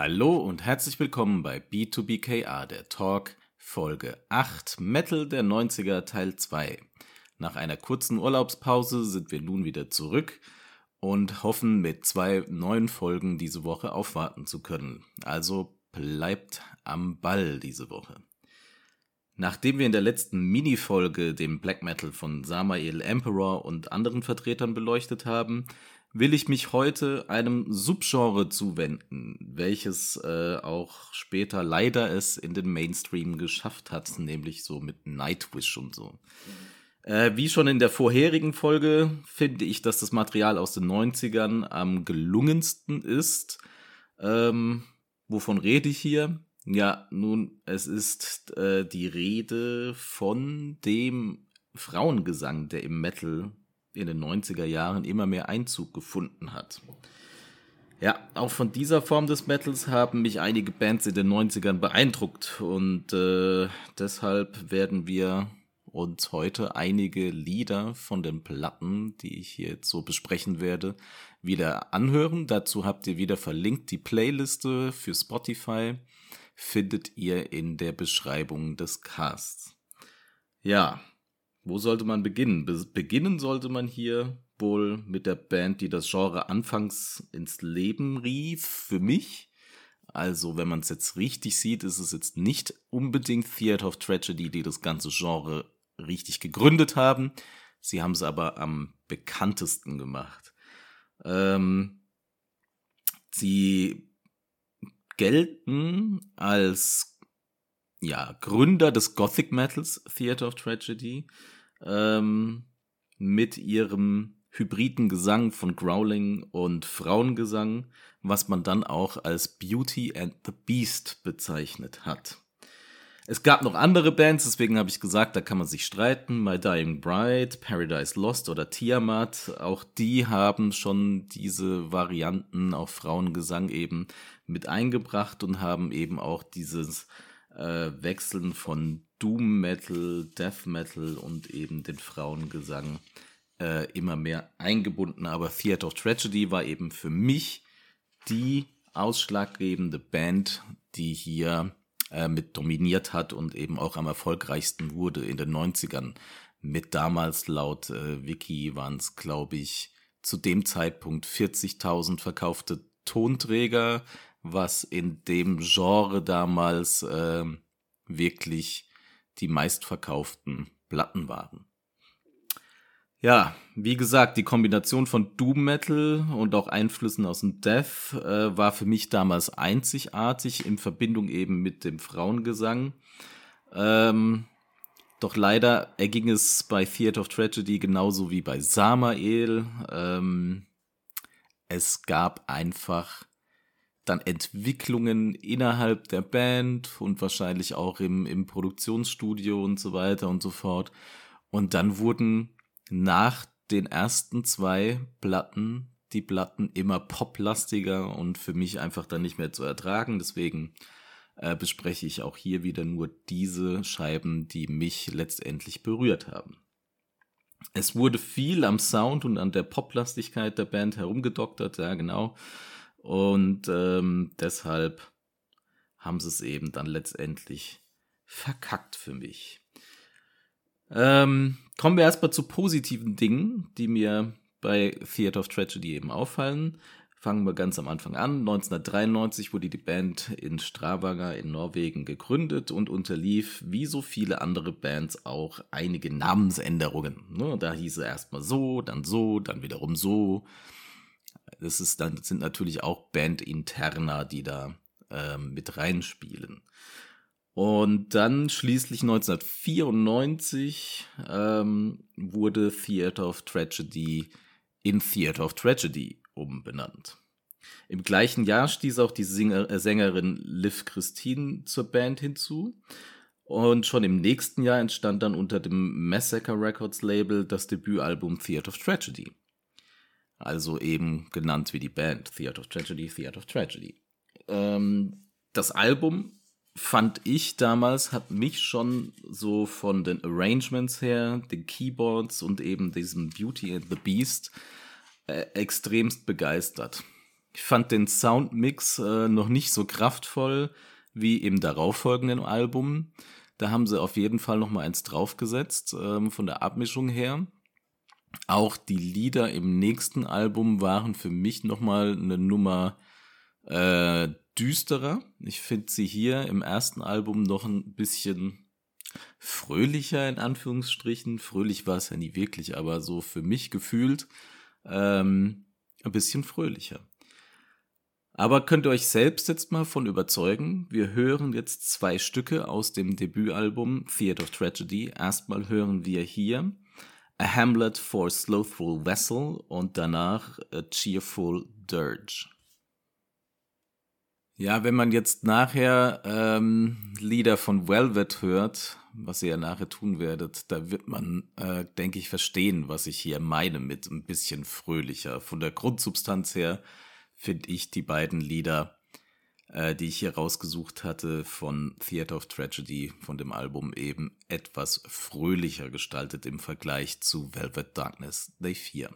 Hallo und herzlich willkommen bei B2BKA, der Talk, Folge 8, Metal der 90er Teil 2. Nach einer kurzen Urlaubspause sind wir nun wieder zurück und hoffen mit zwei neuen Folgen diese Woche aufwarten zu können. Also bleibt am Ball diese Woche. Nachdem wir in der letzten Mini-Folge den Black Metal von Samael Emperor und anderen Vertretern beleuchtet haben, will ich mich heute einem Subgenre zuwenden, welches äh, auch später leider es in den Mainstream geschafft hat, nämlich so mit Nightwish und so. Äh, wie schon in der vorherigen Folge finde ich, dass das Material aus den 90ern am gelungensten ist. Ähm, wovon rede ich hier? Ja, nun, es ist äh, die Rede von dem Frauengesang, der im Metal in den 90er Jahren immer mehr Einzug gefunden hat. Ja, auch von dieser Form des Metals haben mich einige Bands in den 90ern beeindruckt und äh, deshalb werden wir uns heute einige Lieder von den Platten, die ich hier jetzt so besprechen werde, wieder anhören. Dazu habt ihr wieder verlinkt die Playliste für Spotify findet ihr in der Beschreibung des Casts. Ja, wo sollte man beginnen? Be beginnen sollte man hier wohl mit der Band, die das Genre anfangs ins Leben rief, für mich. Also, wenn man es jetzt richtig sieht, ist es jetzt nicht unbedingt Theater of Tragedy, die das ganze Genre richtig gegründet haben. Sie haben es aber am bekanntesten gemacht. Ähm, sie gelten als ja, Gründer des Gothic Metals Theater of Tragedy ähm, mit ihrem hybriden Gesang von Growling und Frauengesang, was man dann auch als Beauty and the Beast bezeichnet hat. Es gab noch andere Bands, deswegen habe ich gesagt, da kann man sich streiten. My Dying Bride, Paradise Lost oder Tiamat, auch die haben schon diese Varianten, auch Frauengesang eben mit eingebracht und haben eben auch dieses äh, Wechseln von Doom Metal, Death Metal und eben den Frauengesang äh, immer mehr eingebunden. Aber Theater of Tragedy war eben für mich die ausschlaggebende Band, die hier äh, mit dominiert hat und eben auch am erfolgreichsten wurde in den 90ern. Mit damals laut äh, Wiki waren es, glaube ich, zu dem Zeitpunkt 40.000 verkaufte Tonträger, was in dem Genre damals äh, wirklich die meistverkauften Platten waren. Ja, wie gesagt, die Kombination von Doom Metal und auch Einflüssen aus dem Death äh, war für mich damals einzigartig in Verbindung eben mit dem Frauengesang. Ähm, doch leider erging es bei Theater of Tragedy genauso wie bei Samael. Ähm, es gab einfach dann Entwicklungen innerhalb der Band und wahrscheinlich auch im, im Produktionsstudio und so weiter und so fort. Und dann wurden nach den ersten zwei Platten die Platten immer poplastiger und für mich einfach dann nicht mehr zu ertragen. Deswegen äh, bespreche ich auch hier wieder nur diese Scheiben, die mich letztendlich berührt haben. Es wurde viel am Sound und an der Poplastigkeit der Band herumgedoktert, ja genau. Und ähm, deshalb haben sie es eben dann letztendlich verkackt für mich. Ähm, kommen wir erstmal zu positiven Dingen, die mir bei Theater of Tragedy eben auffallen. Fangen wir ganz am Anfang an. 1993 wurde die Band in Stravanger in Norwegen gegründet und unterlief, wie so viele andere Bands, auch einige Namensänderungen. Ne, da hieß es erstmal so, dann so, dann wiederum so. Das, ist dann, sind natürlich auch Bandinterner, die da ähm, mit reinspielen. Und dann schließlich 1994 ähm, wurde Theater of Tragedy in Theater of Tragedy umbenannt. Im gleichen Jahr stieß auch die Singer äh, Sängerin Liv Christine zur Band hinzu. Und schon im nächsten Jahr entstand dann unter dem Massacre Records Label das Debütalbum Theater of Tragedy. Also eben genannt wie die Band Theater of Tragedy, Theater of Tragedy. Ähm, das Album fand ich damals, hat mich schon so von den Arrangements her, den Keyboards und eben diesem Beauty and the Beast äh, extremst begeistert. Ich fand den Soundmix äh, noch nicht so kraftvoll wie im darauffolgenden Album. Da haben sie auf jeden Fall noch mal eins draufgesetzt ähm, von der Abmischung her. Auch die Lieder im nächsten Album waren für mich noch mal eine Nummer äh, düsterer. Ich finde sie hier im ersten Album noch ein bisschen fröhlicher in Anführungsstrichen. Fröhlich war es ja nie wirklich, aber so für mich gefühlt ähm, ein bisschen fröhlicher. Aber könnt ihr euch selbst jetzt mal von überzeugen? Wir hören jetzt zwei Stücke aus dem Debütalbum Theatre of Tragedy. Erstmal hören wir hier A Hamlet for Slothful Vessel und danach A Cheerful Dirge. Ja, wenn man jetzt nachher ähm, Lieder von Velvet hört, was ihr ja nachher tun werdet, da wird man, äh, denke ich, verstehen, was ich hier meine mit ein bisschen fröhlicher. Von der Grundsubstanz her finde ich die beiden Lieder, äh, die ich hier rausgesucht hatte, von Theater of Tragedy, von dem Album eben etwas fröhlicher gestaltet im Vergleich zu Velvet Darkness Day 4.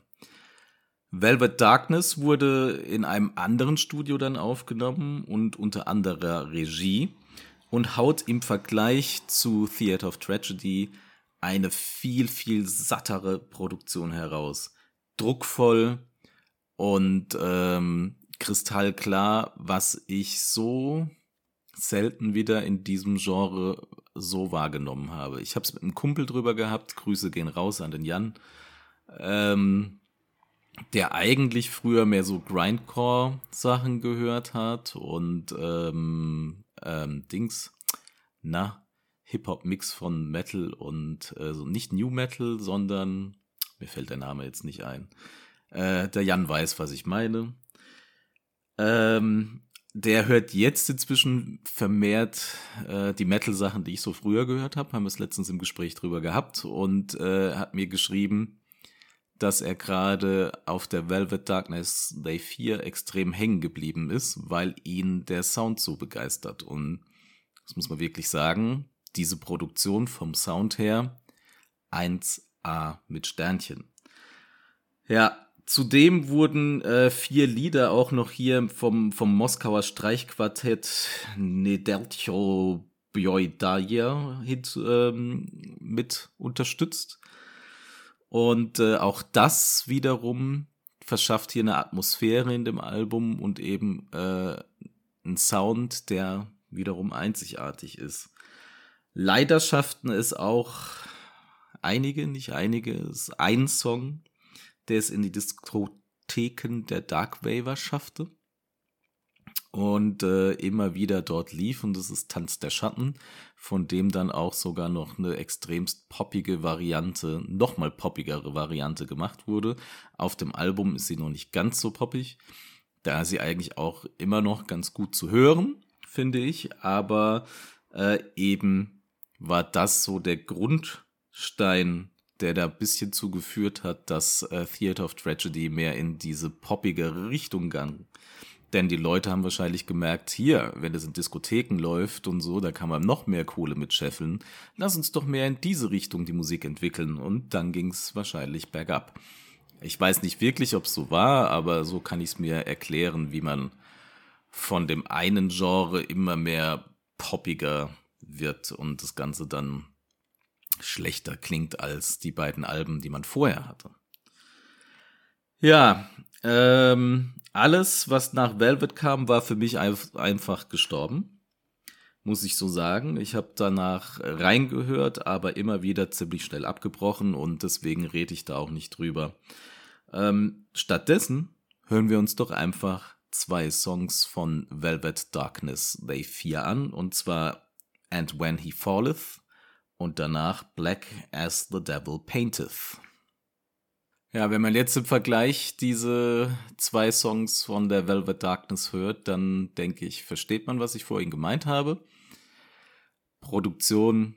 Velvet Darkness wurde in einem anderen Studio dann aufgenommen und unter anderer Regie und haut im Vergleich zu Theater of Tragedy eine viel, viel sattere Produktion heraus. Druckvoll, und ähm, kristallklar, was ich so selten wieder in diesem Genre so wahrgenommen habe. Ich habe es mit einem Kumpel drüber gehabt, Grüße gehen raus an den Jan, ähm, der eigentlich früher mehr so Grindcore-Sachen gehört hat und ähm, ähm, Dings, na, Hip-Hop-Mix von Metal und äh, nicht New Metal, sondern mir fällt der Name jetzt nicht ein. Äh, der Jan weiß, was ich meine. Ähm, der hört jetzt inzwischen vermehrt äh, die Metal-Sachen, die ich so früher gehört habe. Haben wir es letztens im Gespräch drüber gehabt und äh, hat mir geschrieben, dass er gerade auf der Velvet Darkness Day 4 extrem hängen geblieben ist, weil ihn der Sound so begeistert. Und das muss man wirklich sagen, diese Produktion vom Sound her 1A mit Sternchen. Ja, Zudem wurden äh, vier Lieder auch noch hier vom, vom Moskauer Streichquartett Nedelcho Bjoidaya ähm, mit unterstützt. Und äh, auch das wiederum verschafft hier eine Atmosphäre in dem Album und eben äh, einen Sound, der wiederum einzigartig ist. Leider schafften es auch einige, nicht einige, es ist ein Song, der es in die Diskotheken der Dark Waver schaffte und äh, immer wieder dort lief und das ist Tanz der Schatten, von dem dann auch sogar noch eine extremst poppige Variante, nochmal poppigere Variante gemacht wurde. Auf dem Album ist sie noch nicht ganz so poppig, da sie eigentlich auch immer noch ganz gut zu hören, finde ich, aber äh, eben war das so der Grundstein der da ein bisschen zugeführt hat, dass äh, Theater of Tragedy mehr in diese poppige Richtung ging. Denn die Leute haben wahrscheinlich gemerkt, hier, wenn es in Diskotheken läuft und so, da kann man noch mehr Kohle mit scheffeln. Lass uns doch mehr in diese Richtung die Musik entwickeln. Und dann ging es wahrscheinlich bergab. Ich weiß nicht wirklich, ob es so war, aber so kann ich es mir erklären, wie man von dem einen Genre immer mehr poppiger wird und das Ganze dann schlechter klingt als die beiden Alben, die man vorher hatte. Ja, ähm, alles, was nach Velvet kam, war für mich einfach gestorben. Muss ich so sagen. Ich habe danach reingehört, aber immer wieder ziemlich schnell abgebrochen und deswegen rede ich da auch nicht drüber. Ähm, stattdessen hören wir uns doch einfach zwei Songs von Velvet Darkness Day 4 an, und zwar And When He Falleth und danach Black as the Devil Painteth. Ja, wenn man jetzt im Vergleich diese zwei Songs von der Velvet Darkness hört, dann denke ich, versteht man, was ich vorhin gemeint habe. Produktion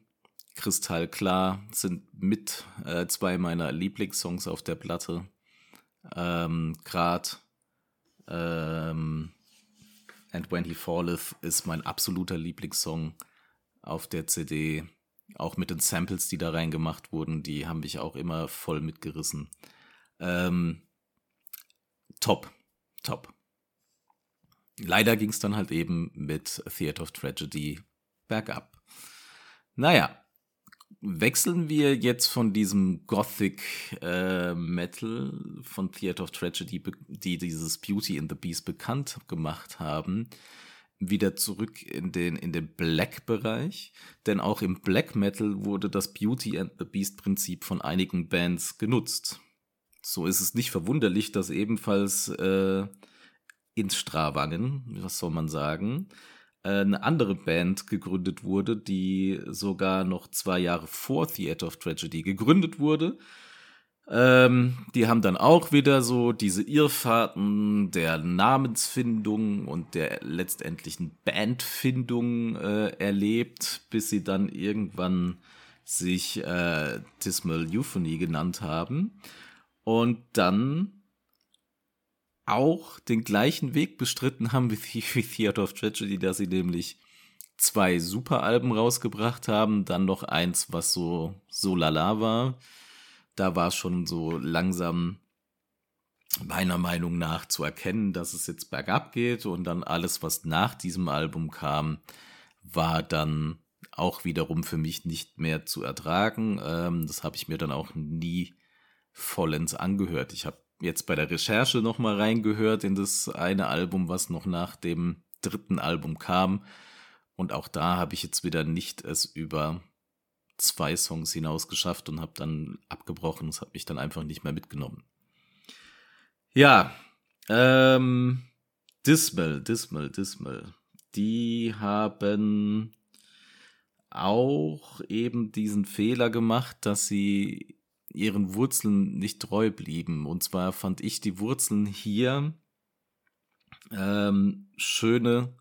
kristallklar sind mit äh, zwei meiner Lieblingssongs auf der Platte. Ähm, Grad ähm, And When He Falleth ist mein absoluter Lieblingssong auf der CD. Auch mit den Samples, die da reingemacht wurden, die haben mich auch immer voll mitgerissen. Ähm, top, top. leider ging es dann halt eben mit Theater of Tragedy bergab. Naja, wechseln wir jetzt von diesem Gothic äh, Metal von Theater of Tragedy, die dieses Beauty in the Beast bekannt gemacht haben, wieder zurück in den, in den Black-Bereich. Denn auch im Black Metal wurde das Beauty and the Beast-Prinzip von einigen Bands genutzt. So ist es nicht verwunderlich, dass ebenfalls äh, in Strawangen, was soll man sagen, äh, eine andere Band gegründet wurde, die sogar noch zwei Jahre vor Theater of Tragedy gegründet wurde. Ähm, die haben dann auch wieder so diese Irrfahrten der Namensfindung und der letztendlichen Bandfindung äh, erlebt, bis sie dann irgendwann sich äh, Dismal Euphony genannt haben. Und dann auch den gleichen Weg bestritten haben wie, wie Theater of Tragedy, dass sie nämlich zwei Superalben rausgebracht haben, dann noch eins, was so, so lala war. Da war schon so langsam meiner Meinung nach zu erkennen, dass es jetzt bergab geht und dann alles, was nach diesem Album kam, war dann auch wiederum für mich nicht mehr zu ertragen. Ähm, das habe ich mir dann auch nie vollends angehört. Ich habe jetzt bei der Recherche nochmal reingehört in das eine Album, was noch nach dem dritten Album kam. Und auch da habe ich jetzt wieder nicht es über zwei Songs hinaus geschafft und habe dann abgebrochen. Es hat mich dann einfach nicht mehr mitgenommen. Ja, ähm, Dismal, Dismal, Dismal. Die haben auch eben diesen Fehler gemacht, dass sie ihren Wurzeln nicht treu blieben. Und zwar fand ich die Wurzeln hier ähm, schöne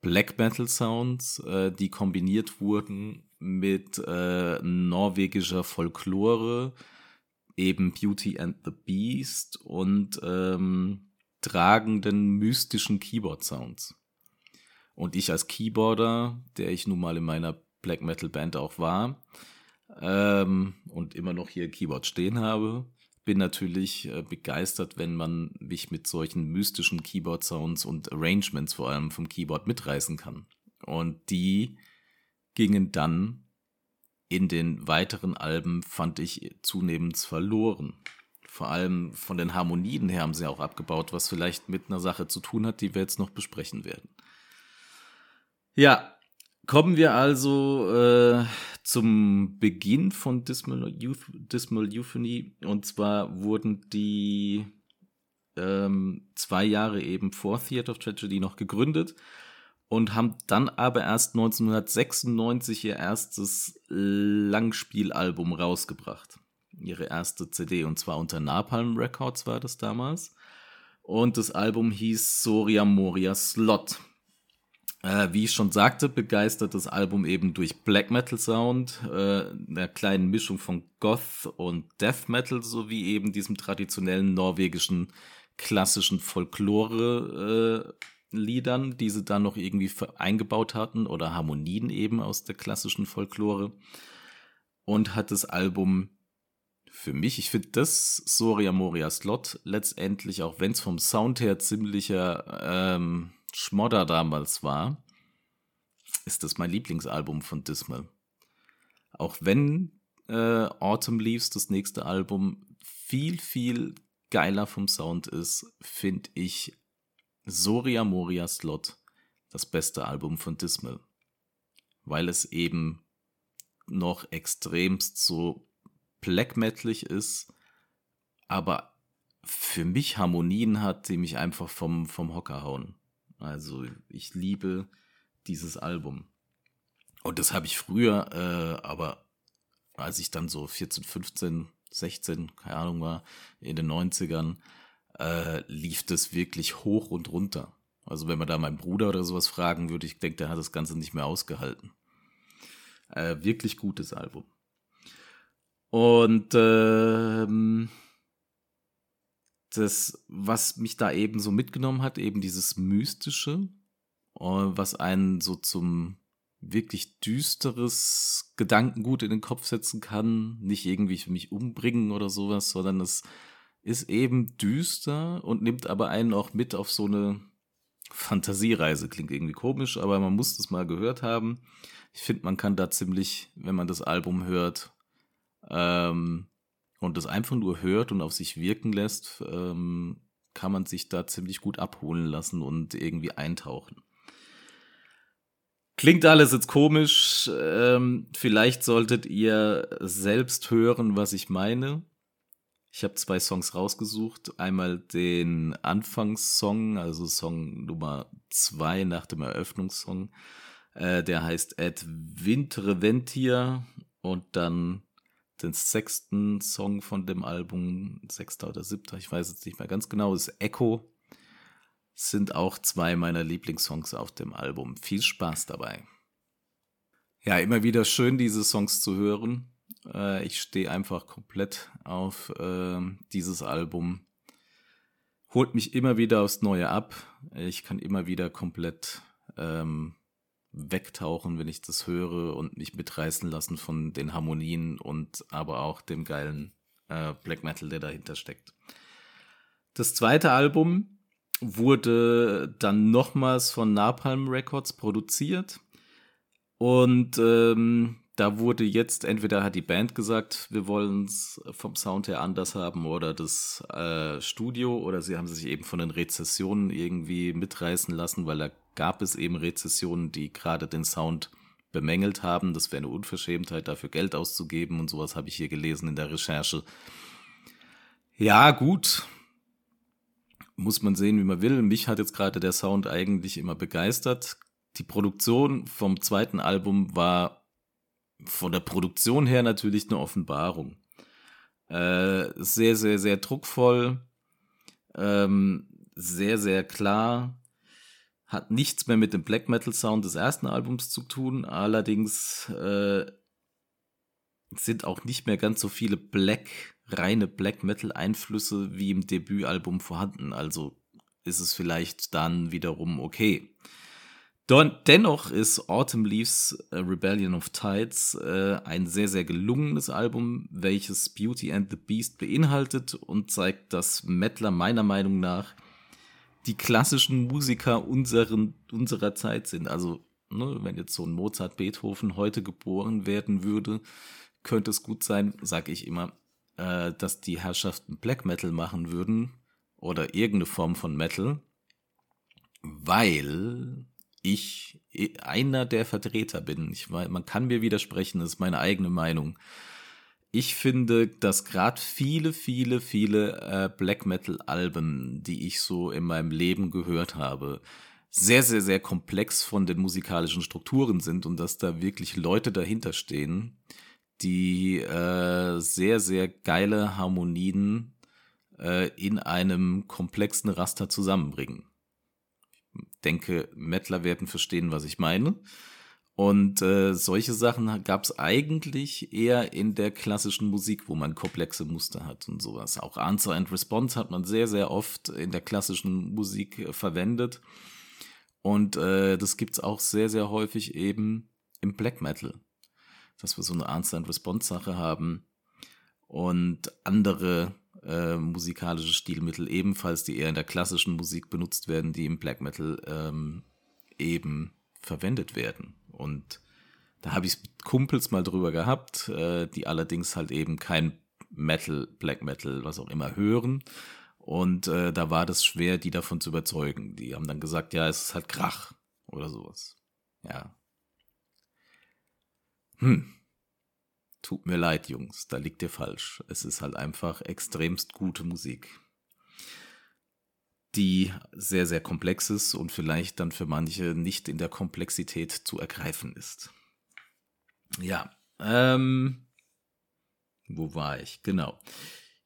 Black Metal Sounds, äh, die kombiniert wurden mit äh, norwegischer Folklore, eben Beauty and the Beast und ähm, tragenden mystischen Keyboard Sounds. Und ich als Keyboarder, der ich nun mal in meiner Black Metal Band auch war, ähm, und immer noch hier Keyboard stehen habe. Bin natürlich äh, begeistert, wenn man mich mit solchen mystischen Keyboard-Sounds und Arrangements vor allem vom Keyboard mitreißen kann. Und die gingen dann in den weiteren Alben, fand ich, zunehmend verloren. Vor allem von den Harmonien her haben sie auch abgebaut, was vielleicht mit einer Sache zu tun hat, die wir jetzt noch besprechen werden. Ja, Kommen wir also äh, zum Beginn von Dismal, Youth, Dismal Euphony. Und zwar wurden die ähm, zwei Jahre eben vor Theater of Tragedy noch gegründet und haben dann aber erst 1996 ihr erstes Langspielalbum rausgebracht. Ihre erste CD und zwar unter Napalm Records war das damals. Und das Album hieß Soria Moria Slot. Äh, wie ich schon sagte, begeistert das Album eben durch Black Metal Sound, äh, einer kleinen Mischung von Goth und Death Metal sowie eben diesem traditionellen norwegischen klassischen Folklore-Liedern, äh, die sie dann noch irgendwie eingebaut hatten oder Harmonien eben aus der klassischen Folklore. Und hat das Album für mich, ich finde das Soria Moria Slot letztendlich, auch wenn es vom Sound her ziemlicher ähm, Schmodder damals war, ist das mein Lieblingsalbum von Dismal. Auch wenn äh, Autumn Leaves, das nächste Album, viel, viel geiler vom Sound ist, finde ich Soria Moria Slot das beste Album von Dismal. Weil es eben noch extremst so black ist, aber für mich Harmonien hat, die mich einfach vom, vom Hocker hauen. Also ich liebe dieses Album. Und das habe ich früher, äh, aber als ich dann so 14, 15, 16, keine Ahnung war, in den 90ern, äh, lief das wirklich hoch und runter. Also wenn man da meinen Bruder oder sowas fragen würde, ich denke, der hat das Ganze nicht mehr ausgehalten. Äh, wirklich gutes Album. Und ähm, das, was mich da eben so mitgenommen hat, eben dieses Mystische, äh, was einen so zum wirklich düsteres Gedankengut in den Kopf setzen kann, nicht irgendwie für mich umbringen oder sowas, sondern es ist eben düster und nimmt aber einen auch mit auf so eine Fantasiereise klingt irgendwie komisch, aber man muss das mal gehört haben. Ich finde, man kann da ziemlich, wenn man das Album hört ähm, und das einfach nur hört und auf sich wirken lässt, ähm, kann man sich da ziemlich gut abholen lassen und irgendwie eintauchen. Klingt alles jetzt komisch. Ähm, vielleicht solltet ihr selbst hören, was ich meine. Ich habe zwei Songs rausgesucht. Einmal den Anfangssong, also Song Nummer zwei nach dem Eröffnungssong. Äh, der heißt Ad Vinterventia und dann den sechsten Song von dem Album, sechster oder siebter, ich weiß jetzt nicht mehr ganz genau, ist Echo. Sind auch zwei meiner Lieblingssongs auf dem Album. Viel Spaß dabei. Ja, immer wieder schön, diese Songs zu hören. Äh, ich stehe einfach komplett auf äh, dieses Album. Holt mich immer wieder aufs Neue ab. Ich kann immer wieder komplett ähm, wegtauchen, wenn ich das höre und mich mitreißen lassen von den Harmonien und aber auch dem geilen äh, Black Metal, der dahinter steckt. Das zweite Album wurde dann nochmals von Napalm Records produziert und ähm, da wurde jetzt, entweder hat die Band gesagt, wir wollen es vom Sound her anders haben oder das äh, Studio oder sie haben sich eben von den Rezessionen irgendwie mitreißen lassen, weil da gab es eben Rezessionen, die gerade den Sound bemängelt haben. Das wäre eine Unverschämtheit, dafür Geld auszugeben und sowas habe ich hier gelesen in der Recherche. Ja, gut. Muss man sehen, wie man will. Mich hat jetzt gerade der Sound eigentlich immer begeistert. Die Produktion vom zweiten Album war von der Produktion her natürlich eine Offenbarung. Äh, sehr, sehr, sehr druckvoll, ähm, sehr, sehr klar, hat nichts mehr mit dem Black Metal Sound des ersten Albums zu tun, allerdings äh, sind auch nicht mehr ganz so viele Black, reine Black Metal Einflüsse wie im Debütalbum vorhanden, also ist es vielleicht dann wiederum okay. Dennoch ist Autumn Leaves uh, Rebellion of Tides äh, ein sehr, sehr gelungenes Album, welches Beauty and the Beast beinhaltet und zeigt, dass Mettler meiner Meinung nach die klassischen Musiker unseren, unserer Zeit sind. Also, ne, wenn jetzt so ein Mozart, Beethoven heute geboren werden würde, könnte es gut sein, sag ich immer, äh, dass die Herrschaften Black Metal machen würden oder irgendeine Form von Metal, weil ich einer der Vertreter bin. Ich, man kann mir widersprechen, das ist meine eigene Meinung. Ich finde, dass gerade viele, viele, viele äh, Black Metal-Alben, die ich so in meinem Leben gehört habe, sehr, sehr, sehr komplex von den musikalischen Strukturen sind und dass da wirklich Leute dahinter stehen, die äh, sehr, sehr geile Harmonien äh, in einem komplexen Raster zusammenbringen denke, Mettler werden verstehen, was ich meine. Und äh, solche Sachen gab es eigentlich eher in der klassischen Musik, wo man komplexe Muster hat und sowas. Auch Answer and Response hat man sehr, sehr oft in der klassischen Musik äh, verwendet. Und äh, das gibt's auch sehr, sehr häufig eben im Black Metal. Dass wir so eine Answer and Response Sache haben und andere äh, musikalische Stilmittel ebenfalls, die eher in der klassischen Musik benutzt werden, die im Black Metal ähm, eben verwendet werden. Und da habe ich mit Kumpels mal drüber gehabt, äh, die allerdings halt eben kein Metal, Black Metal, was auch immer hören. Und äh, da war das schwer, die davon zu überzeugen. Die haben dann gesagt, ja, es ist halt Krach oder sowas. Ja. Hm. Tut mir leid, Jungs, da liegt ihr falsch. Es ist halt einfach extremst gute Musik, die sehr, sehr komplex ist und vielleicht dann für manche nicht in der Komplexität zu ergreifen ist. Ja, ähm, wo war ich? Genau.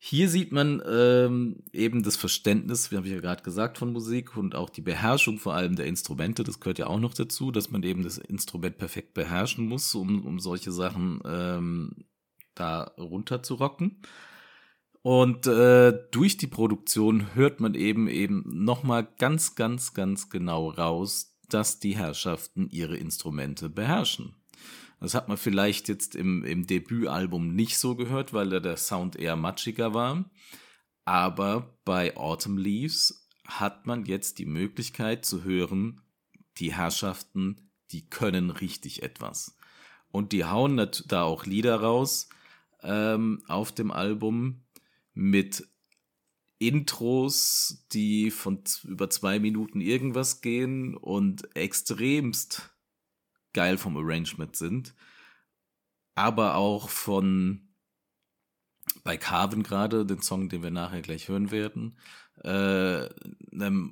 Hier sieht man ähm, eben das Verständnis, wie habe ich ja gerade gesagt, von Musik und auch die Beherrschung vor allem der Instrumente. Das gehört ja auch noch dazu, dass man eben das Instrument perfekt beherrschen muss, um, um solche Sachen ähm, da runter zu rocken. Und äh, durch die Produktion hört man eben eben nochmal ganz, ganz, ganz genau raus, dass die Herrschaften ihre Instrumente beherrschen. Das hat man vielleicht jetzt im, im Debütalbum nicht so gehört, weil da der Sound eher matschiger war. Aber bei Autumn Leaves hat man jetzt die Möglichkeit zu hören, die Herrschaften, die können richtig etwas. Und die hauen da auch Lieder raus ähm, auf dem Album mit Intros, die von über zwei Minuten irgendwas gehen und extremst geil vom Arrangement sind. Aber auch von bei Carven gerade, den Song, den wir nachher gleich hören werden, äh,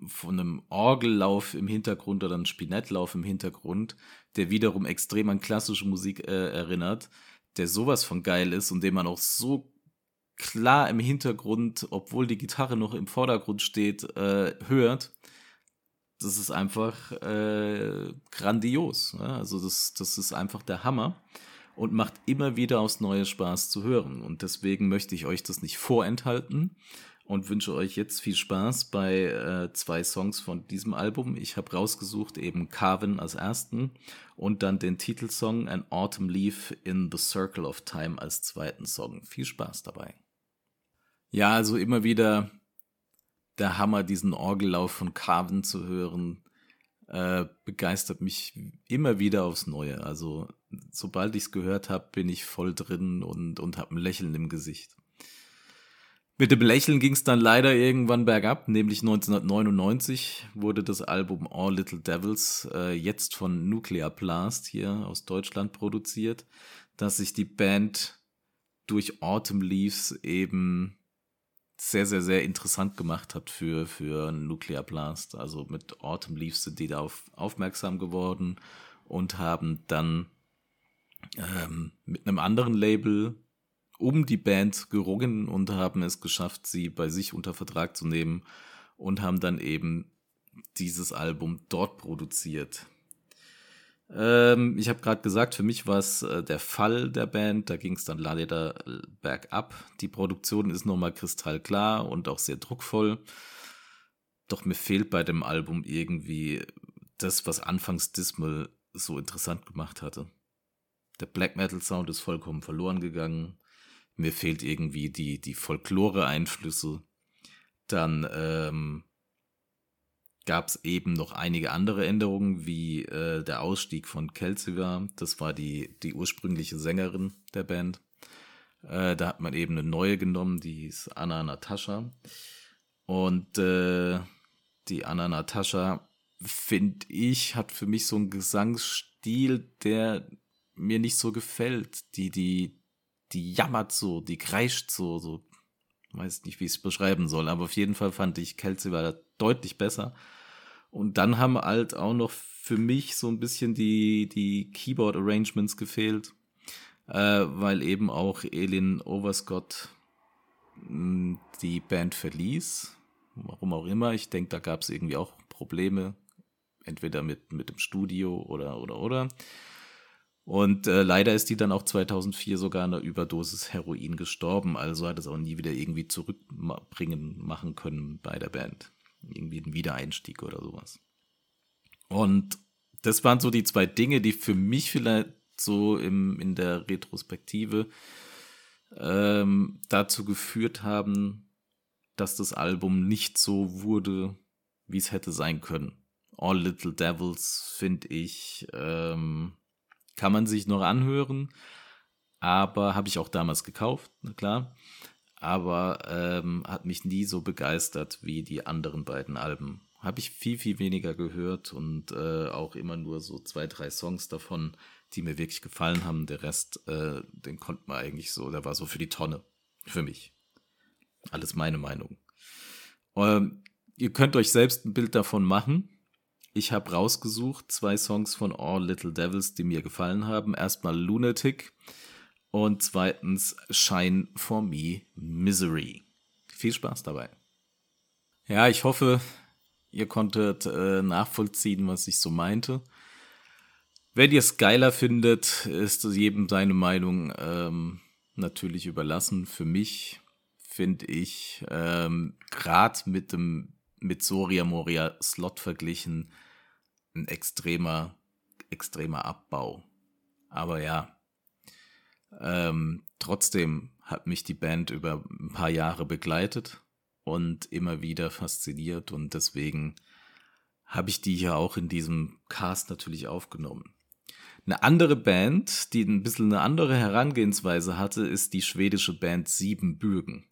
von einem Orgellauf im Hintergrund oder einem Spinettlauf im Hintergrund, der wiederum extrem an klassische Musik äh, erinnert, der sowas von geil ist und den man auch so klar im Hintergrund, obwohl die Gitarre noch im Vordergrund steht, äh, hört. Das ist einfach äh, grandios. Ja? Also das, das ist einfach der Hammer und macht immer wieder aufs neue Spaß zu hören. Und deswegen möchte ich euch das nicht vorenthalten und wünsche euch jetzt viel Spaß bei äh, zwei Songs von diesem Album. Ich habe rausgesucht eben Carven als ersten und dann den Titelsong An Autumn Leaf in the Circle of Time als zweiten Song. Viel Spaß dabei. Ja, also immer wieder der Hammer, diesen Orgellauf von Carven zu hören, äh, begeistert mich immer wieder aufs Neue. Also sobald ich es gehört habe, bin ich voll drin und, und habe ein Lächeln im Gesicht. Mit dem Lächeln ging es dann leider irgendwann bergab, nämlich 1999 wurde das Album All Little Devils äh, jetzt von Nuclear Blast hier aus Deutschland produziert, dass sich die Band durch Autumn Leaves eben sehr, sehr, sehr interessant gemacht hat für, für Nuclear Blast. Also mit Autumn Leaves sind die da auf, aufmerksam geworden und haben dann ähm, mit einem anderen Label um die Band gerungen und haben es geschafft, sie bei sich unter Vertrag zu nehmen und haben dann eben dieses Album dort produziert. Ähm, ich habe gerade gesagt, für mich war es äh, der Fall der Band, da ging es dann leider bergab. Die Produktion ist nochmal kristallklar und auch sehr druckvoll. Doch mir fehlt bei dem Album irgendwie das, was anfangs Dismal so interessant gemacht hatte. Der Black Metal Sound ist vollkommen verloren gegangen mir fehlt irgendwie die, die Folklore-Einflüsse. Dann ähm, gab es eben noch einige andere Änderungen, wie äh, der Ausstieg von Kelsiva. Das war die, die ursprüngliche Sängerin der Band. Äh, da hat man eben eine neue genommen, die ist Anna Natascha. Und äh, die Anna Natascha, finde ich, hat für mich so einen Gesangsstil, der mir nicht so gefällt. Die, die, die jammert so, die kreischt so, so, weiß nicht, wie ich es beschreiben soll, aber auf jeden Fall fand ich Kelsey war deutlich besser. Und dann haben halt auch noch für mich so ein bisschen die, die Keyboard-Arrangements gefehlt, äh, weil eben auch Elin Overscott mh, hm, die Band verließ. Warum auch immer. Ich denke, da gab es irgendwie auch Probleme. Entweder mit, mit dem Studio oder, oder, oder. Und äh, leider ist die dann auch 2004 sogar an einer Überdosis Heroin gestorben. Also hat es auch nie wieder irgendwie zurückbringen machen können bei der Band. Irgendwie ein Wiedereinstieg oder sowas. Und das waren so die zwei Dinge, die für mich vielleicht so im, in der Retrospektive ähm, dazu geführt haben, dass das Album nicht so wurde, wie es hätte sein können. All Little Devils finde ich ähm, kann man sich noch anhören, aber habe ich auch damals gekauft, na klar. Aber ähm, hat mich nie so begeistert wie die anderen beiden Alben. Habe ich viel, viel weniger gehört und äh, auch immer nur so zwei, drei Songs davon, die mir wirklich gefallen haben. Der Rest, äh, den konnte man eigentlich so, der war so für die Tonne. Für mich. Alles meine Meinung. Ähm, ihr könnt euch selbst ein Bild davon machen. Ich habe rausgesucht zwei Songs von All Little Devils, die mir gefallen haben. Erstmal Lunatic und zweitens Shine for Me Misery. Viel Spaß dabei. Ja, ich hoffe, ihr konntet äh, nachvollziehen, was ich so meinte. Wenn ihr es geiler findet, ist jedem seine Meinung ähm, natürlich überlassen. Für mich finde ich ähm, gerade mit dem mit Soria Moria Slot verglichen ein extremer, extremer Abbau. Aber ja, ähm, trotzdem hat mich die Band über ein paar Jahre begleitet und immer wieder fasziniert und deswegen habe ich die hier auch in diesem Cast natürlich aufgenommen. Eine andere Band, die ein bisschen eine andere Herangehensweise hatte, ist die schwedische Band Siebenbürgen.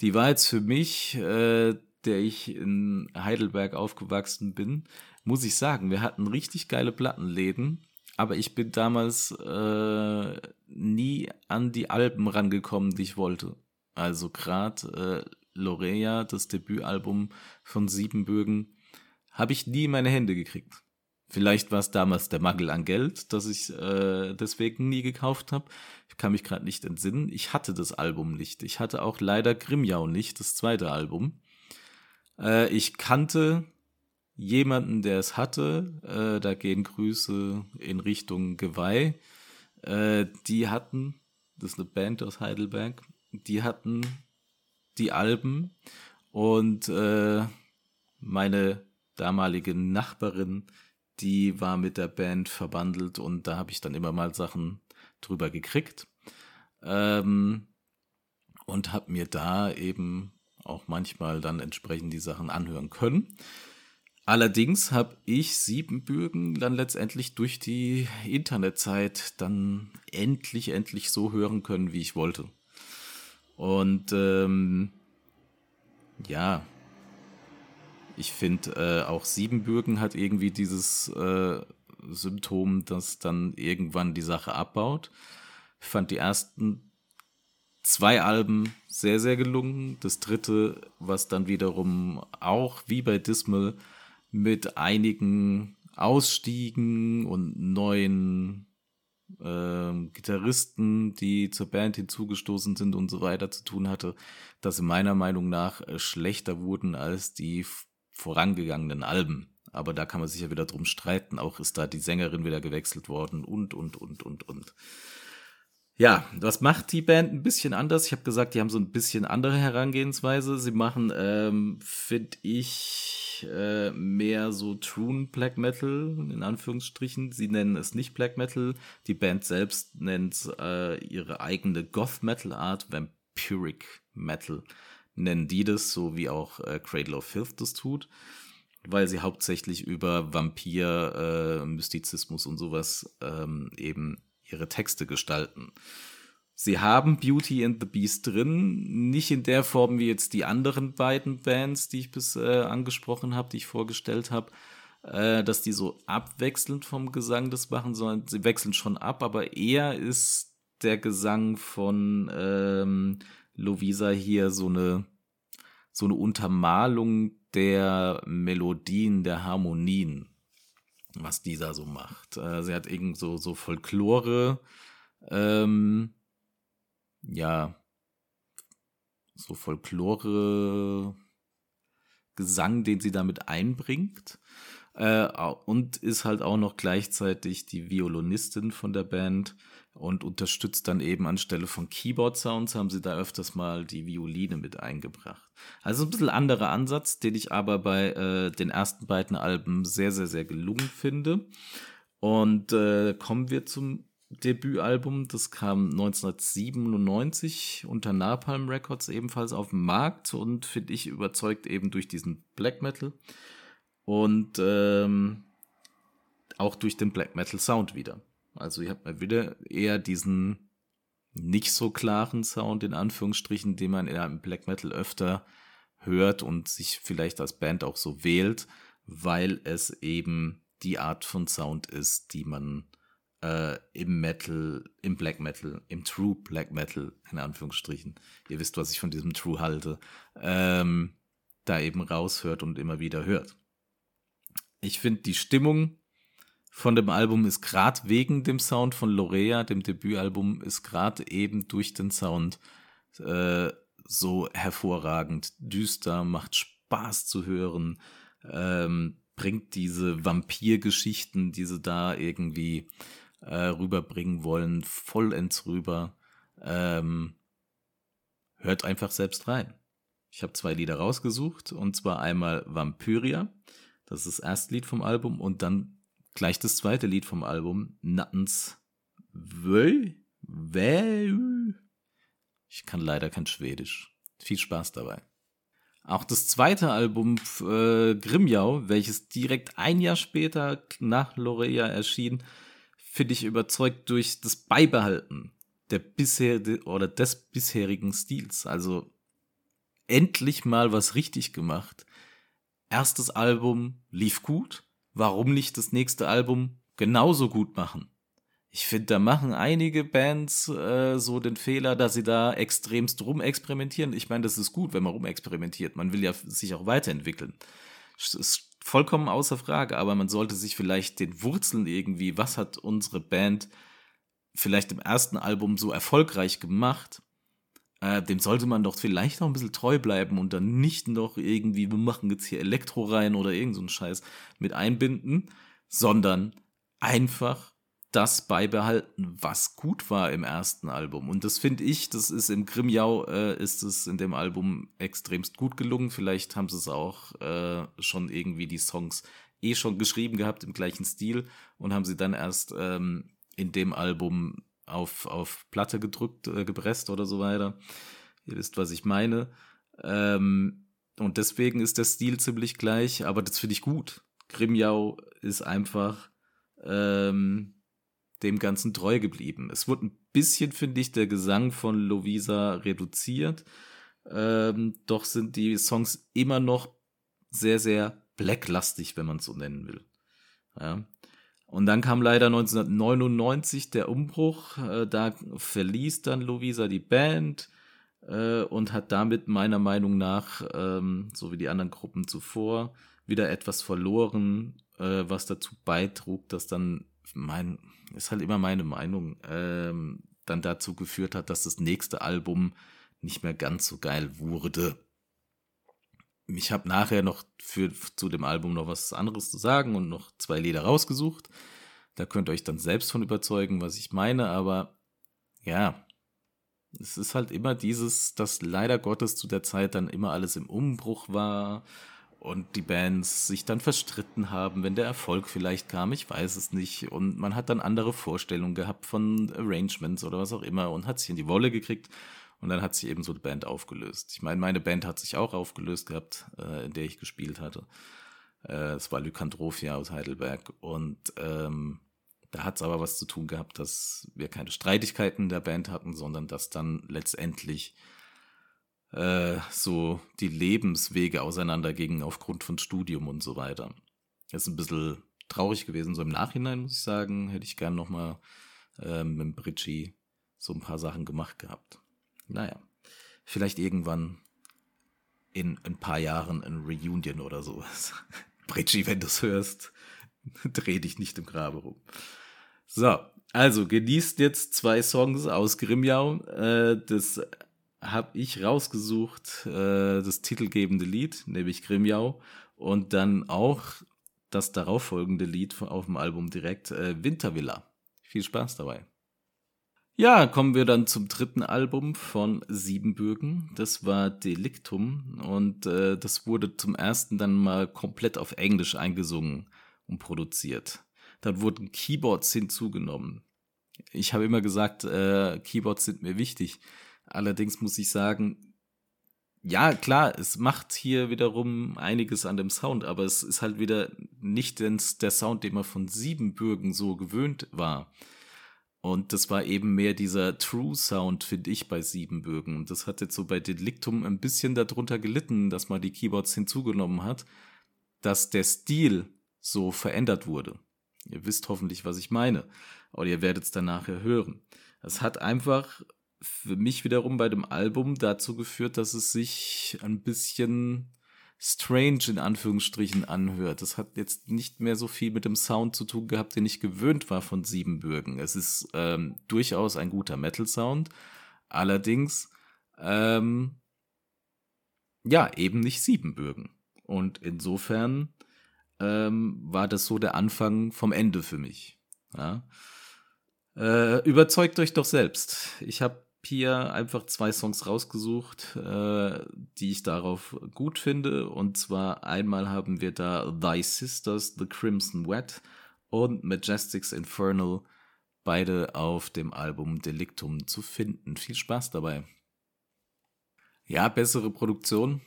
Die war jetzt für mich, äh, der ich in Heidelberg aufgewachsen bin, muss ich sagen, wir hatten richtig geile Plattenläden, aber ich bin damals äh, nie an die Alben rangekommen, die ich wollte. Also gerade äh, Lorea, das Debütalbum von Siebenbürgen, habe ich nie in meine Hände gekriegt. Vielleicht war es damals der Mangel an Geld, dass ich äh, deswegen nie gekauft habe. Ich kann mich gerade nicht entsinnen. Ich hatte das Album nicht. Ich hatte auch leider Grimjau nicht, das zweite Album. Äh, ich kannte jemanden, der es hatte. Äh, da gehen Grüße in Richtung Geweih. Äh, die hatten, das ist eine Band aus Heidelberg, die hatten die Alben und äh, meine damalige Nachbarin, die war mit der Band verbandelt und da habe ich dann immer mal Sachen drüber gekriegt ähm, und habe mir da eben auch manchmal dann entsprechend die Sachen anhören können. Allerdings habe ich Siebenbürgen dann letztendlich durch die Internetzeit dann endlich, endlich so hören können, wie ich wollte. Und ähm, ja, ich finde äh, auch Siebenbürgen hat irgendwie dieses äh, Symptom, dass dann irgendwann die Sache abbaut. Ich fand die ersten zwei Alben sehr, sehr gelungen. Das dritte, was dann wiederum auch wie bei Dismal mit einigen Ausstiegen und neuen äh, Gitarristen, die zur Band hinzugestoßen sind und so weiter zu tun hatte, dass sie meiner Meinung nach äh, schlechter wurden als die vorangegangenen Alben. Aber da kann man sich ja wieder drum streiten. Auch ist da die Sängerin wieder gewechselt worden und, und, und, und, und. Ja, was macht die Band ein bisschen anders? Ich habe gesagt, die haben so ein bisschen andere Herangehensweise. Sie machen, ähm, finde ich, äh, mehr so True Black Metal, in Anführungsstrichen. Sie nennen es nicht Black Metal. Die Band selbst nennt äh, ihre eigene Goth Metal Art Vampiric Metal. Nennen die das, so wie auch äh, Cradle of Filth das tut weil sie hauptsächlich über Vampir, äh, Mystizismus und sowas ähm, eben ihre Texte gestalten. Sie haben Beauty and the Beast drin, nicht in der Form wie jetzt die anderen beiden Bands, die ich bis äh, angesprochen habe, die ich vorgestellt habe, äh, dass die so abwechselnd vom Gesang das machen, sondern sie wechseln schon ab, aber eher ist der Gesang von ähm, Lovisa hier so eine so eine Untermalung der Melodien, der Harmonien was dieser so macht. Äh, sie hat irgend so, so Folklore, ähm, ja, so Folklore Gesang, den sie damit einbringt. Äh, und ist halt auch noch gleichzeitig die Violinistin von der Band und unterstützt dann eben anstelle von Keyboard-Sounds, haben sie da öfters mal die Violine mit eingebracht. Also ein bisschen anderer Ansatz, den ich aber bei äh, den ersten beiden Alben sehr, sehr, sehr gelungen finde. Und äh, kommen wir zum Debütalbum. Das kam 1997 unter Napalm Records ebenfalls auf den Markt und finde ich überzeugt eben durch diesen Black Metal und ähm, auch durch den Black Metal Sound wieder. Also ihr habt mal wieder eher diesen nicht so klaren Sound in Anführungsstrichen, den man einem Black Metal öfter hört und sich vielleicht als Band auch so wählt, weil es eben die Art von Sound ist, die man äh, im Metal, im Black Metal, im True Black Metal, in Anführungsstrichen, ihr wisst, was ich von diesem True halte, ähm, da eben raushört und immer wieder hört. Ich finde die Stimmung von dem Album ist gerade wegen dem Sound von Lorea, dem Debütalbum, ist gerade eben durch den Sound äh, so hervorragend, düster, macht Spaß zu hören, ähm, bringt diese Vampirgeschichten, die sie da irgendwie äh, rüberbringen wollen, vollends rüber. Ähm, hört einfach selbst rein. Ich habe zwei Lieder rausgesucht, und zwar einmal Vampyria, das ist das erste Lied vom Album, und dann Gleich das zweite Lied vom Album, Nattens Wö. Ich kann leider kein Schwedisch. Viel Spaß dabei. Auch das zweite Album äh, Grimjau, welches direkt ein Jahr später nach Lorea erschien, finde ich überzeugt durch das Beibehalten der bisher oder des bisherigen Stils. Also endlich mal was richtig gemacht. Erstes Album lief gut. Warum nicht das nächste Album genauso gut machen? Ich finde, da machen einige Bands äh, so den Fehler, dass sie da extremst rumexperimentieren. Ich meine, das ist gut, wenn man rumexperimentiert. Man will ja sich auch weiterentwickeln. Das ist vollkommen außer Frage, aber man sollte sich vielleicht den Wurzeln irgendwie, was hat unsere Band vielleicht im ersten Album so erfolgreich gemacht, äh, dem sollte man doch vielleicht noch ein bisschen treu bleiben und dann nicht noch irgendwie, wir machen jetzt hier Elektro rein oder irgend so einen Scheiß mit einbinden, sondern einfach das beibehalten, was gut war im ersten Album. Und das finde ich, das ist im Grimjau, äh, ist es in dem Album extremst gut gelungen. Vielleicht haben sie es auch äh, schon irgendwie die Songs eh schon geschrieben gehabt im gleichen Stil und haben sie dann erst ähm, in dem Album auf, auf Platte gedrückt, äh, gepresst oder so weiter. Ihr wisst, was ich meine. Ähm, und deswegen ist der Stil ziemlich gleich, aber das finde ich gut. Grimjau ist einfach ähm, dem Ganzen treu geblieben. Es wurde ein bisschen, finde ich, der Gesang von Lovisa reduziert. Ähm, doch sind die Songs immer noch sehr, sehr blacklastig, wenn man es so nennen will. Ja. Und dann kam leider 1999 der Umbruch. Äh, da verließ dann Lovisa die Band äh, und hat damit meiner Meinung nach, ähm, so wie die anderen Gruppen zuvor, wieder etwas verloren, äh, was dazu beitrug, dass dann mein, ist halt immer meine Meinung, ähm, dann dazu geführt hat, dass das nächste Album nicht mehr ganz so geil wurde ich habe nachher noch für, zu dem Album noch was anderes zu sagen und noch zwei Lieder rausgesucht. Da könnt ihr euch dann selbst von überzeugen, was ich meine, aber ja, es ist halt immer dieses, dass leider Gottes zu der Zeit dann immer alles im Umbruch war und die Bands sich dann verstritten haben, wenn der Erfolg vielleicht kam, ich weiß es nicht. Und man hat dann andere Vorstellungen gehabt von Arrangements oder was auch immer und hat sich in die Wolle gekriegt. Und dann hat sich eben so die Band aufgelöst. Ich meine, meine Band hat sich auch aufgelöst gehabt, äh, in der ich gespielt hatte. Äh, es war Lykantrophia aus Heidelberg. Und ähm, da hat es aber was zu tun gehabt, dass wir keine Streitigkeiten in der Band hatten, sondern dass dann letztendlich äh, so die Lebenswege auseinandergingen aufgrund von Studium und so weiter. Das ist ein bisschen traurig gewesen, so im Nachhinein muss ich sagen, hätte ich gern nochmal äh, mit Bridgie so ein paar Sachen gemacht gehabt. Naja, vielleicht irgendwann in ein paar Jahren ein Reunion oder sowas. Bridgie, wenn du es hörst, dreh dich nicht im Grabe rum. So, also genießt jetzt zwei Songs aus Grimjau. Äh, das habe ich rausgesucht, äh, das titelgebende Lied, nämlich Grimjau. Und dann auch das darauffolgende Lied auf dem Album direkt, äh, Wintervilla. Viel Spaß dabei. Ja, kommen wir dann zum dritten Album von Siebenbürgen. Das war Delictum und äh, das wurde zum ersten dann mal komplett auf Englisch eingesungen und produziert. Dann wurden Keyboards hinzugenommen. Ich habe immer gesagt, äh, Keyboards sind mir wichtig. Allerdings muss ich sagen, ja, klar, es macht hier wiederum einiges an dem Sound, aber es ist halt wieder nicht der Sound, den man von Siebenbürgen so gewöhnt war. Und das war eben mehr dieser True Sound, finde ich, bei Siebenbürgen. Und das hat jetzt so bei Delictum ein bisschen darunter gelitten, dass man die Keyboards hinzugenommen hat, dass der Stil so verändert wurde. Ihr wisst hoffentlich, was ich meine. Oder ihr werdet es dann nachher hören. Es hat einfach für mich wiederum bei dem Album dazu geführt, dass es sich ein bisschen strange in Anführungsstrichen anhört. Das hat jetzt nicht mehr so viel mit dem Sound zu tun gehabt, den ich gewöhnt war von Siebenbürgen. Es ist ähm, durchaus ein guter Metal-Sound, allerdings ähm, ja eben nicht Siebenbürgen. Und insofern ähm, war das so der Anfang vom Ende für mich. Ja? Äh, überzeugt euch doch selbst. Ich habe hier einfach zwei Songs rausgesucht, äh, die ich darauf gut finde. Und zwar einmal haben wir da Thy Sisters, The Crimson Wet und Majestics Infernal, beide auf dem Album Delictum zu finden. Viel Spaß dabei. Ja, bessere Produktion,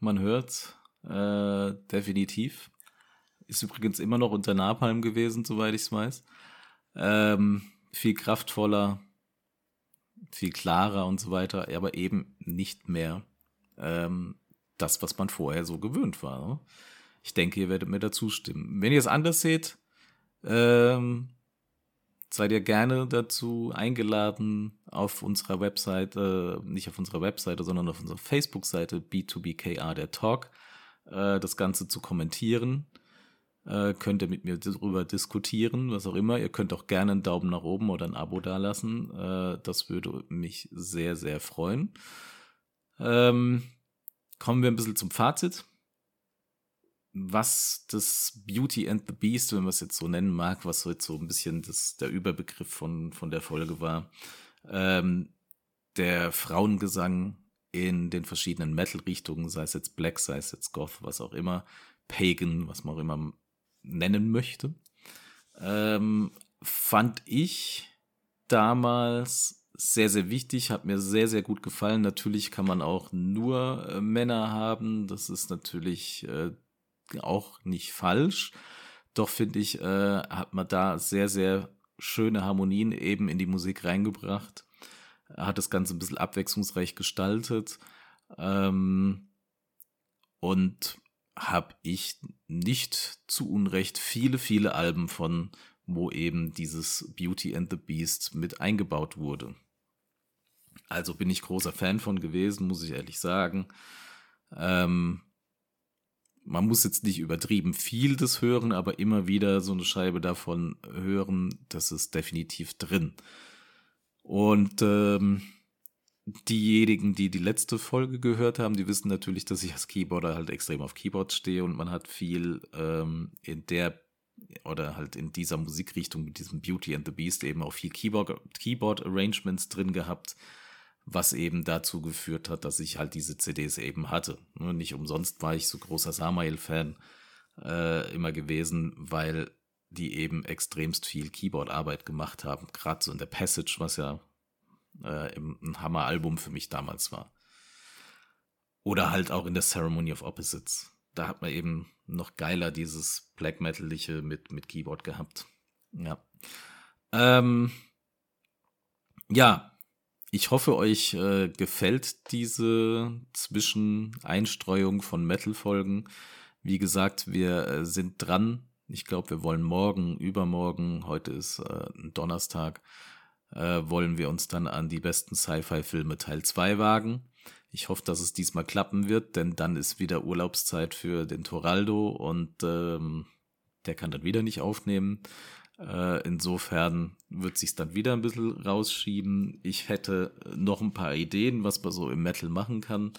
man hört, äh, definitiv. Ist übrigens immer noch unter Napalm gewesen, soweit ich es weiß. Ähm, viel kraftvoller, viel klarer und so weiter, aber eben nicht mehr ähm, das, was man vorher so gewöhnt war. Ne? Ich denke, ihr werdet mir dazu stimmen. Wenn ihr es anders seht, ähm, seid ihr gerne dazu eingeladen, auf unserer Webseite, nicht auf unserer Webseite, sondern auf unserer Facebook-Seite B2BKA der Talk, äh, das Ganze zu kommentieren. Äh, könnt ihr mit mir darüber diskutieren, was auch immer. Ihr könnt auch gerne einen Daumen nach oben oder ein Abo dalassen. Äh, das würde mich sehr, sehr freuen. Ähm, kommen wir ein bisschen zum Fazit was das Beauty and the Beast, wenn man es jetzt so nennen mag, was so jetzt so ein bisschen das, der Überbegriff von, von der Folge war, ähm, der Frauengesang in den verschiedenen Metal-Richtungen, sei es jetzt Black, sei es jetzt Goth, was auch immer, Pagan, was man auch immer nennen möchte, ähm, fand ich damals sehr, sehr wichtig, hat mir sehr, sehr gut gefallen. Natürlich kann man auch nur äh, Männer haben. Das ist natürlich äh, auch nicht falsch. Doch finde ich, äh, hat man da sehr, sehr schöne Harmonien eben in die Musik reingebracht. Hat das Ganze ein bisschen abwechslungsreich gestaltet. Ähm, und habe ich nicht zu Unrecht viele, viele Alben von, wo eben dieses Beauty and the Beast mit eingebaut wurde. Also bin ich großer Fan von gewesen, muss ich ehrlich sagen. Ähm, man muss jetzt nicht übertrieben viel des hören, aber immer wieder so eine Scheibe davon hören, das ist definitiv drin. Und ähm, diejenigen, die die letzte Folge gehört haben, die wissen natürlich, dass ich als Keyboarder halt extrem auf Keyboards stehe und man hat viel ähm, in der oder halt in dieser Musikrichtung mit diesem Beauty and the Beast eben auch viel Keyboard, Keyboard Arrangements drin gehabt was eben dazu geführt hat, dass ich halt diese CDs eben hatte. Ne, nicht umsonst war ich so großer Samael-Fan äh, immer gewesen, weil die eben extremst viel Keyboard-Arbeit gemacht haben. Gerade so in der Passage, was ja äh, ein Hammer-Album für mich damals war. Oder halt auch in der Ceremony of Opposites. Da hat man eben noch geiler dieses Black Metaliche mit, mit Keyboard gehabt. Ja. Ähm, ja, ich hoffe, euch äh, gefällt diese Zwischeneinstreuung von Metal-Folgen. Wie gesagt, wir äh, sind dran. Ich glaube, wir wollen morgen, übermorgen, heute ist äh, Donnerstag, äh, wollen wir uns dann an die besten Sci-Fi-Filme Teil 2 wagen. Ich hoffe, dass es diesmal klappen wird, denn dann ist wieder Urlaubszeit für den Toraldo und ähm, der kann dann wieder nicht aufnehmen. Äh, insofern wird sich dann wieder ein bisschen rausschieben. Ich hätte noch ein paar Ideen, was man so im Metal machen kann.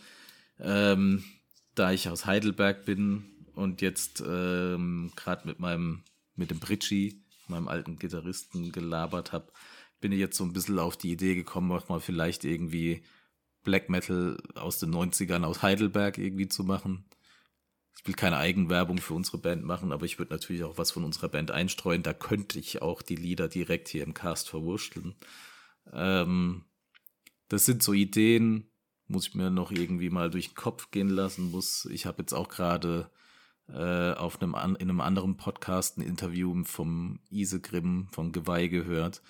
Ähm, da ich aus Heidelberg bin und jetzt ähm, gerade mit meinem, mit dem Britschi, meinem alten Gitarristen, gelabert habe, bin ich jetzt so ein bisschen auf die Idee gekommen, auch mal vielleicht irgendwie Black Metal aus den 90ern aus Heidelberg irgendwie zu machen ich will keine Eigenwerbung für unsere Band machen, aber ich würde natürlich auch was von unserer Band einstreuen. Da könnte ich auch die Lieder direkt hier im Cast verwurschteln. Ähm, das sind so Ideen, muss ich mir noch irgendwie mal durch den Kopf gehen lassen. Muss ich habe jetzt auch gerade äh, auf einem in einem anderen Podcast ein Interview vom Ise Grimm von Geweih gehört,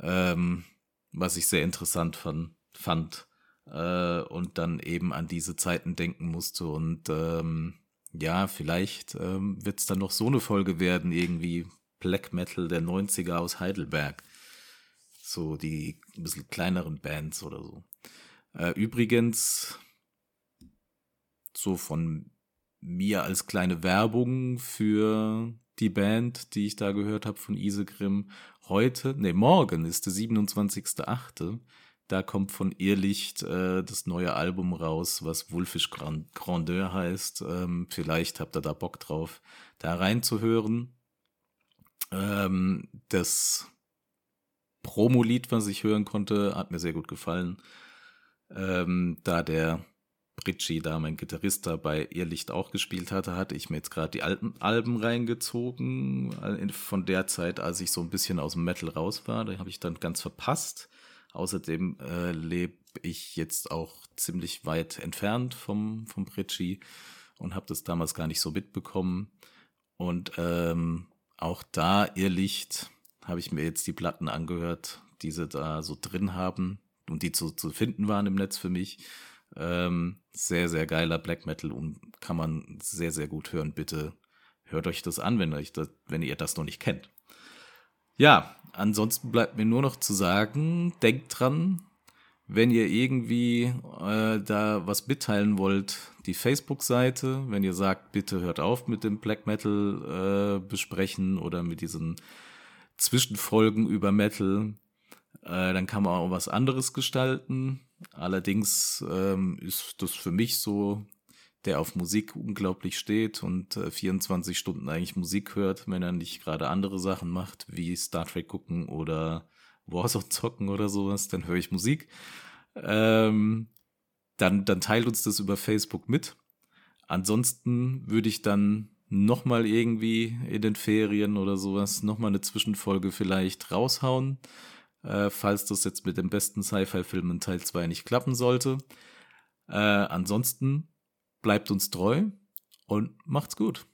ähm, was ich sehr interessant fand, fand äh, und dann eben an diese Zeiten denken musste und ähm, ja, vielleicht ähm, wird es dann noch so eine Folge werden, irgendwie Black Metal der 90er aus Heidelberg. So die ein bisschen kleineren Bands oder so. Äh, übrigens, so von mir als kleine Werbung für die Band, die ich da gehört habe von Isegrim. Heute, nee, morgen ist der 27.8. Da kommt von Irrlicht äh, das neue Album raus, was Wolfisch Grand Grandeur heißt. Ähm, vielleicht habt ihr da Bock drauf, da reinzuhören. Ähm, das Promo-Lied, was ich hören konnte, hat mir sehr gut gefallen. Ähm, da der Britschi, da mein Gitarrist da bei Irrlicht auch gespielt hatte, hatte ich mir jetzt gerade die alten Alben reingezogen. Von der Zeit, als ich so ein bisschen aus dem Metal raus war. Da habe ich dann ganz verpasst. Außerdem äh, lebe ich jetzt auch ziemlich weit entfernt vom, vom Pritschi und habe das damals gar nicht so mitbekommen. Und ähm, auch da, Irrlicht, habe ich mir jetzt die Platten angehört, die sie da so drin haben und die zu, zu finden waren im Netz für mich. Ähm, sehr, sehr geiler Black Metal und kann man sehr, sehr gut hören. Bitte hört euch das an, wenn, euch das, wenn ihr das noch nicht kennt. Ja, ansonsten bleibt mir nur noch zu sagen, denkt dran, wenn ihr irgendwie äh, da was mitteilen wollt, die Facebook-Seite, wenn ihr sagt, bitte hört auf mit dem Black Metal äh, besprechen oder mit diesen Zwischenfolgen über Metal, äh, dann kann man auch was anderes gestalten. Allerdings ähm, ist das für mich so, der auf Musik unglaublich steht und äh, 24 Stunden eigentlich Musik hört, wenn er nicht gerade andere Sachen macht, wie Star Trek gucken oder Warzone zocken oder sowas, dann höre ich Musik. Ähm, dann, dann teilt uns das über Facebook mit. Ansonsten würde ich dann nochmal irgendwie in den Ferien oder sowas nochmal eine Zwischenfolge vielleicht raushauen äh, falls das jetzt mit dem besten Sci-Fi-Film in Teil 2 nicht klappen sollte. Äh, ansonsten bleibt uns treu und macht's gut.